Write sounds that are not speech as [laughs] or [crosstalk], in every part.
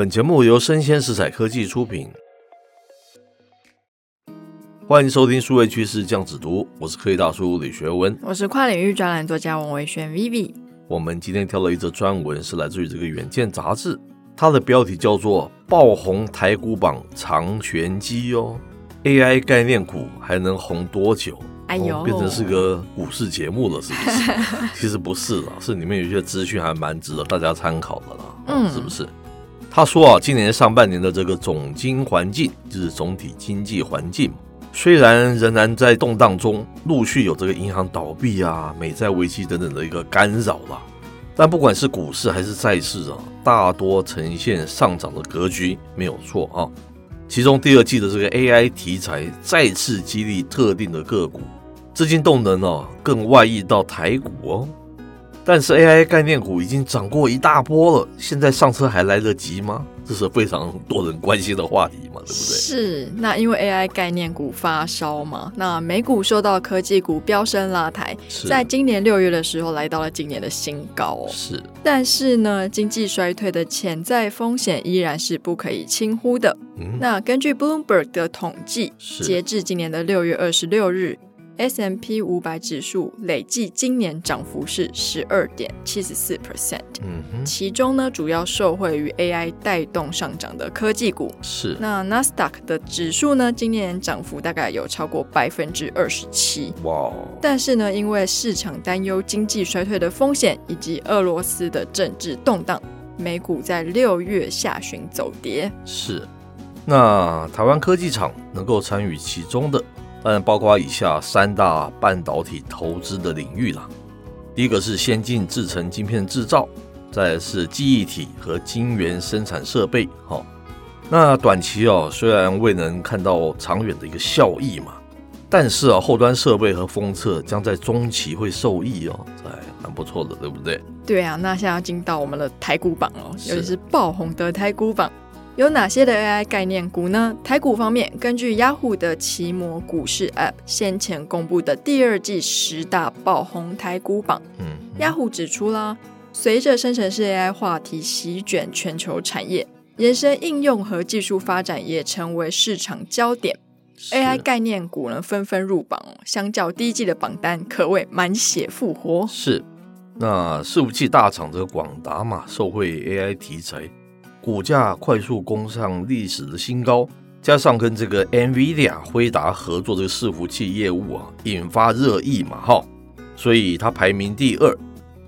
本节目由生鲜食材科技出品，欢迎收听数位趋势降子读，我是科技大叔李学文，我是跨领域专栏作家王维轩 Vivi。我们今天挑了一则专文，是来自于这个《远见》杂志，它的标题叫做“爆红台股榜长玄机”哦，AI 概念股还能红多久？哎呦、哦，变成是个股市节目了，是不是？[laughs] 其实不是啦，是里面有些资讯还蛮值得大家参考的啦，嗯，是不是？他说啊，今年上半年的这个总经环境，就是总体经济环境，虽然仍然在动荡中，陆续有这个银行倒闭啊、美债危机等等的一个干扰啦，但不管是股市还是债市啊，大多呈现上涨的格局，没有错啊。其中第二季的这个 AI 题材再次激励特定的个股。资金动能哦，更外溢到台股哦，但是 AI 概念股已经涨过一大波了，现在上车还来得及吗？这是非常多人关心的话题嘛，对不对？是，那因为 AI 概念股发烧嘛，那美股受到科技股飙升拉抬，在今年六月的时候来到了今年的新高哦。是，但是呢，经济衰退的潜在风险依然是不可以轻忽的。嗯，那根据 Bloomberg 的统计，截至今年的六月二十六日。S&P 五百指数累计今年涨幅是十二点七十四 percent，嗯，其中呢，主要受惠于 AI 带动上涨的科技股是。那 Nasdaq 的指数呢，今年涨幅大概有超过百分之二十七，哇！但是呢，因为市场担忧经济衰退的风险以及俄罗斯的政治动荡，美股在六月下旬走跌。是。那台湾科技厂能够参与其中的？当然，包括以下三大半导体投资的领域啦。第一个是先进制程晶片制造，再是记忆体和晶圆生产设备。好，那短期哦，虽然未能看到长远的一个效益嘛，但是啊，后端设备和封测将在中期会受益哦，还蛮不错的，对不对？对啊，那现在要进到我们的台股榜哦，尤其是爆红的台股榜。有哪些的 AI 概念股呢？台股方面，根据 Yahoo 的奇摩股市 App 先前公布的第二季十大爆红台股榜，嗯，Yahoo 指出啦，随着生成式 AI 话题席卷全球产业，延伸应用和技术发展也成为市场焦点，AI 概念股呢纷纷入榜，相较第一季的榜单，可谓满血复活。是，那伺服器大厂的广达嘛，受惠 AI 题材。股价快速攻上历史的新高，加上跟这个 NVIDIA 辉达合作这个伺服器业务啊，引发热议嘛，哈，所以它排名第二。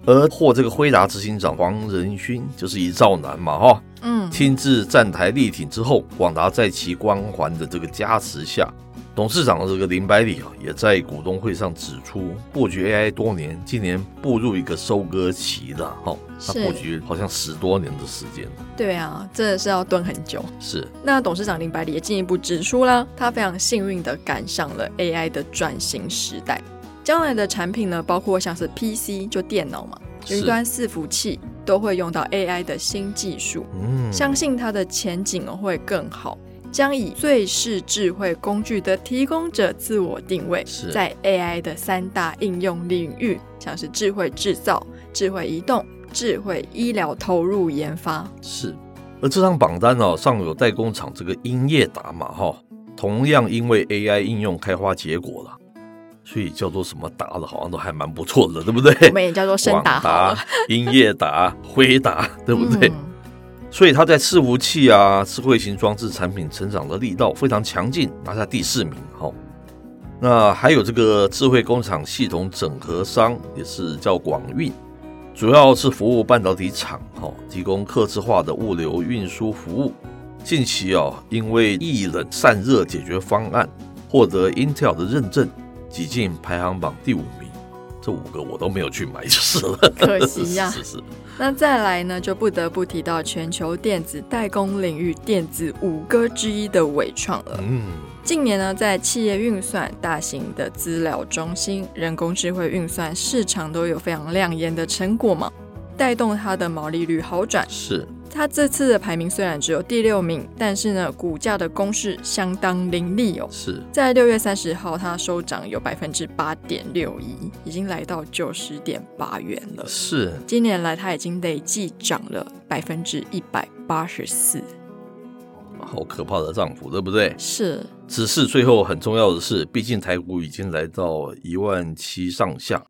而获这个辉达执行长黄仁勋就是一兆男嘛，哈，嗯，亲自站台力挺之后，广达在其光环的这个加持下。董事长的这个林百里啊，也在股东会上指出，布局 AI 多年，今年步入一个收割期了哈。他布局好像十多年的时间。对啊，真的是要蹲很久。是。那董事长林百里也进一步指出了，他非常幸运的赶上了 AI 的转型时代，将来的产品呢，包括像是 PC 就电脑嘛，云端伺服器都会用到 AI 的新技术。嗯，相信它的前景会更好。将以最是智慧工具的提供者自我定位，在 AI 的三大应用领域，像是智慧制造、智慧移动、智慧医疗投入研发。是，而这张榜单哦，上有代工厂这个英业达嘛，哈，同样因为 AI 应用开花结果了，所以叫做什么达的，好像都还蛮不错的，对不对？我们也叫做升达 [laughs] 英业达、辉达，对不对？嗯所以它在伺服器啊、智慧型装置产品成长的力道非常强劲，拿下第四名。好，那还有这个智慧工厂系统整合商也是叫广运，主要是服务半导体厂，哈，提供客制化的物流运输服务。近期啊，因为液冷散热解决方案获得 Intel 的认证，挤进排行榜第五名。这五个我都没有去买就是了，可惜呀、[laughs] 啊。是是是。那再来呢，就不得不提到全球电子代工领域电子五哥之一的伟创了。嗯，近年呢，在企业运算、大型的资料中心、人工智慧运算市场都有非常亮眼的成果嘛，带动它的毛利率好转。是。它这次的排名虽然只有第六名，但是呢，股价的攻势相当凌厉哦。是在六月三十号，它收涨有百分之八点六一，已经来到九十点八元了。是，今年来它已经累计涨了百分之一百八十四，好可怕的涨幅，对不对？是。只是最后很重要的是，毕竟台股已经来到一万七上下，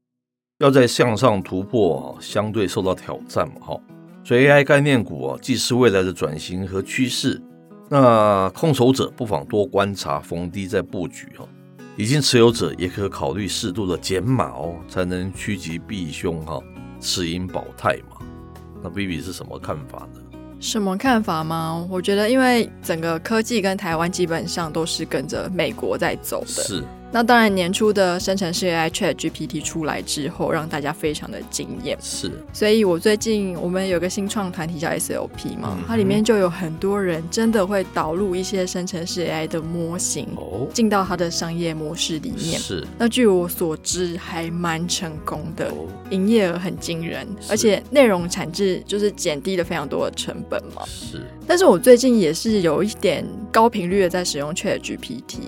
要在向上突破，相对受到挑战嘛，哈。所以 AI 概念股啊，既是未来的转型和趋势，那空手者不妨多观察，逢低再布局哦。已经持有者也可考虑适度的减码哦，才能趋吉避凶哈，持盈保泰嘛。那 Vivi 是什么看法呢？什么看法吗？我觉得，因为整个科技跟台湾基本上都是跟着美国在走的。是。那当然，年初的生成式 AI ChatGPT 出来之后，让大家非常的惊艳。是，所以我最近我们有个新创团体叫 SLP 嘛，嗯、它里面就有很多人真的会导入一些生成式 AI 的模型，哦，进到它的商业模式里面。是，那据我所知，还蛮成功的，营业额很惊人，而且内容产制就是减低了非常多的成本嘛。是，但是我最近也是有一点高频率的在使用 ChatGPT。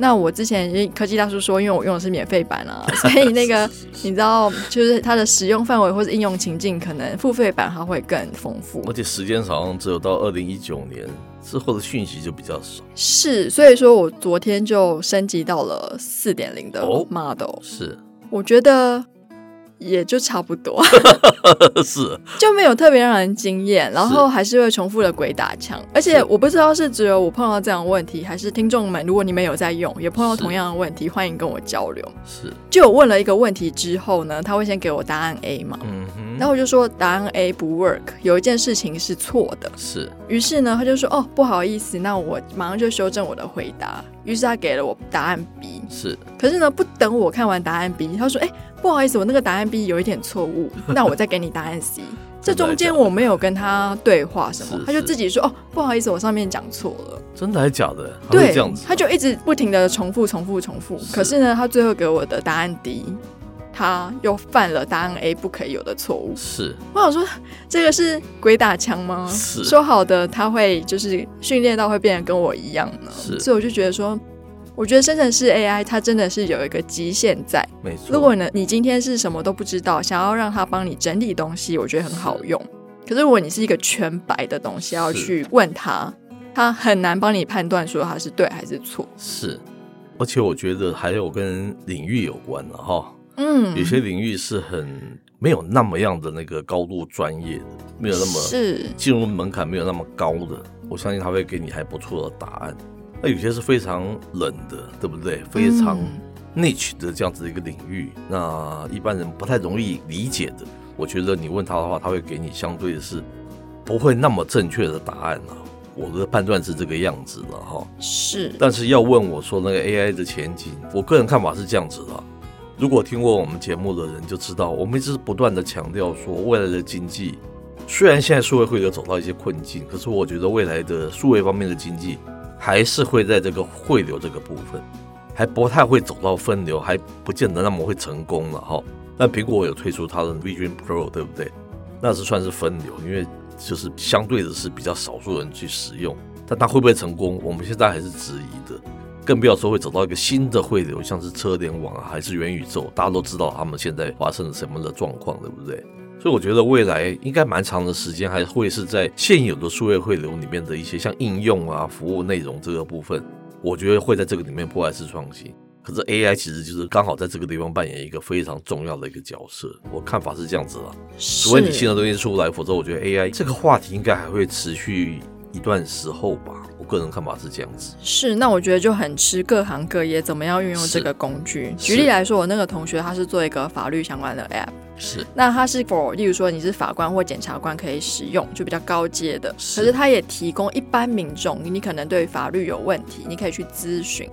那我之前因科技大叔说，因为我用的是免费版啊，[laughs] 所以那个你知道，就是它的使用范围或者应用情境，可能付费版它会更丰富。而且时间好像只有到二零一九年之后的讯息就比较少。是，所以说我昨天就升级到了四点零的 model。哦，是，我觉得。也就差不多，[laughs] 是。就没有特别让人惊艳，然后还是会重复的鬼打墙，而且我不知道是只有我碰到这样的问题，还是听众们，如果你们有在用，也碰到同样的问题，欢迎跟我交流。是，就我问了一个问题之后呢，他会先给我答案 A 嘛，嗯哼，然后我就说答案 A 不 work，有一件事情是错的，是，于是呢，他就说哦，不好意思，那我马上就修正我的回答，于是他给了我答案 B，是，可是呢，不等我看完答案 B，他说哎。不好意思，我那个答案 B 有一点错误，[laughs] 那我再给你答案 C。这中间我没有跟他对话什么，他就自己说哦，不好意思，我上面讲错了。真的还是假的？对，他就一直不停的重复、重复、重复。可是呢，他最后给我的答案 D，他又犯了答案 A 不可以有的错误。是，我想说这个是鬼打墙吗？是，说好的他会就是训练到会变得跟我一样呢？是，所以我就觉得说。我觉得生成式 AI 它真的是有一个极限在。没错。如果呢，你今天是什么都不知道，想要让它帮你整理东西，我觉得很好用。可是如果你是一个全白的东西，要去问他，他很难帮你判断说它是对还是错。是，而且我觉得还有跟领域有关了哈。嗯。有些领域是很没有那么样的那个高度专业的，没有那么是进入门槛没有那么高的，我相信他会给你还不错的答案。那有些是非常冷的，对不对？非常 niche 的这样子的一个领域，嗯，那一般人不太容易理解的。我觉得你问他的话，他会给你相对的是不会那么正确的答案啊。我的判断是这个样子了哈。是，但是要问我说那个 AI 的前景，我个人看法是这样子的。如果听过我们节目的人就知道，我们一直不断的强调说，未来的经济虽然现在数位会有走到一些困境，可是我觉得未来的数位方面的经济。还是会在这个汇流这个部分，还不太会走到分流，还不见得那么会成功了哈。但苹果有推出它的 Vision Pro，对不对？那是算是分流，因为就是相对的是比较少数人去使用。但它会不会成功，我们现在还是质疑的。更不要说会走到一个新的汇流，像是车联网啊，还是元宇宙，大家都知道他们现在发生了什么的状况，对不对？所以我觉得未来应该蛮长的时间，还会是在现有的数位汇流里面的一些像应用啊、服务内容这个部分，我觉得会在这个里面破坏式创新。可是 AI 其实就是刚好在这个地方扮演一个非常重要的一个角色。我看法是这样子啦，除非你新的东西出来，否则我觉得 AI 这个话题应该还会持续一段时候吧。我个人看法是这样子。是，那我觉得就很吃各行各业怎么样运用这个工具。举例来说，我那个同学他是做一个法律相关的 App。是，那它是 for，例如说你是法官或检察官可以使用，就比较高阶的。是，可是它也提供一般民众，你可能对法律有问题，你可以去咨询。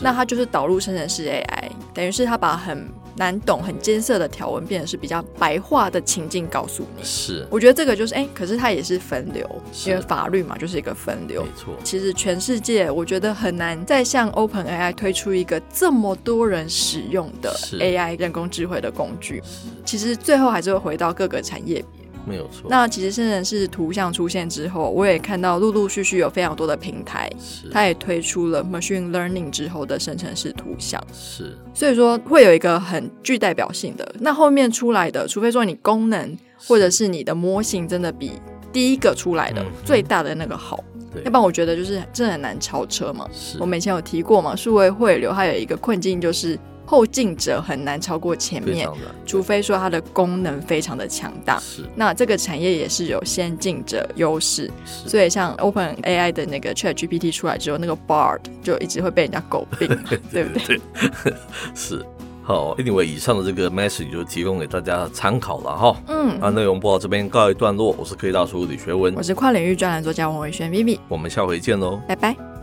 那它就是导入生成式 AI，等于是它把很难懂、很艰涩的条文，变得是比较白话的情境告诉你。是，我觉得这个就是哎，可是它也是分流，因为法律嘛，就是一个分流。没错。其实全世界我觉得很难再向 OpenAI 推出一个这么多人使用的 AI 人工智慧的工具。其实最后还是会回到各个产业。没有错。那其实生成式图像出现之后，我也看到陆陆续续有非常多的平台，它也推出了 machine learning 之后的生成式图像。是，所以说会有一个很具代表性的。那后面出来的，除非说你功能或者是你的模型真的比第一个出来的最大的那个好，嗯、要不然我觉得就是真的很难超车嘛。我们以前有提过嘛，数位汇流它有一个困境就是。后进者很难超过前面，除非说它的功能非常的强大。是，那这个产业也是有先进者优势。所以像 Open AI 的那个 Chat GPT 出来之后，那个 Bard 就一直会被人家诟病，[laughs] 对不对？[laughs] 是。好，Anyway，以上的这个 message 就提供给大家参考了哈。嗯，那内容播到这边告一段落。我是科技大叔李学文，我是跨领域专栏作家王维轩 Vivi，我们下回见喽，拜拜。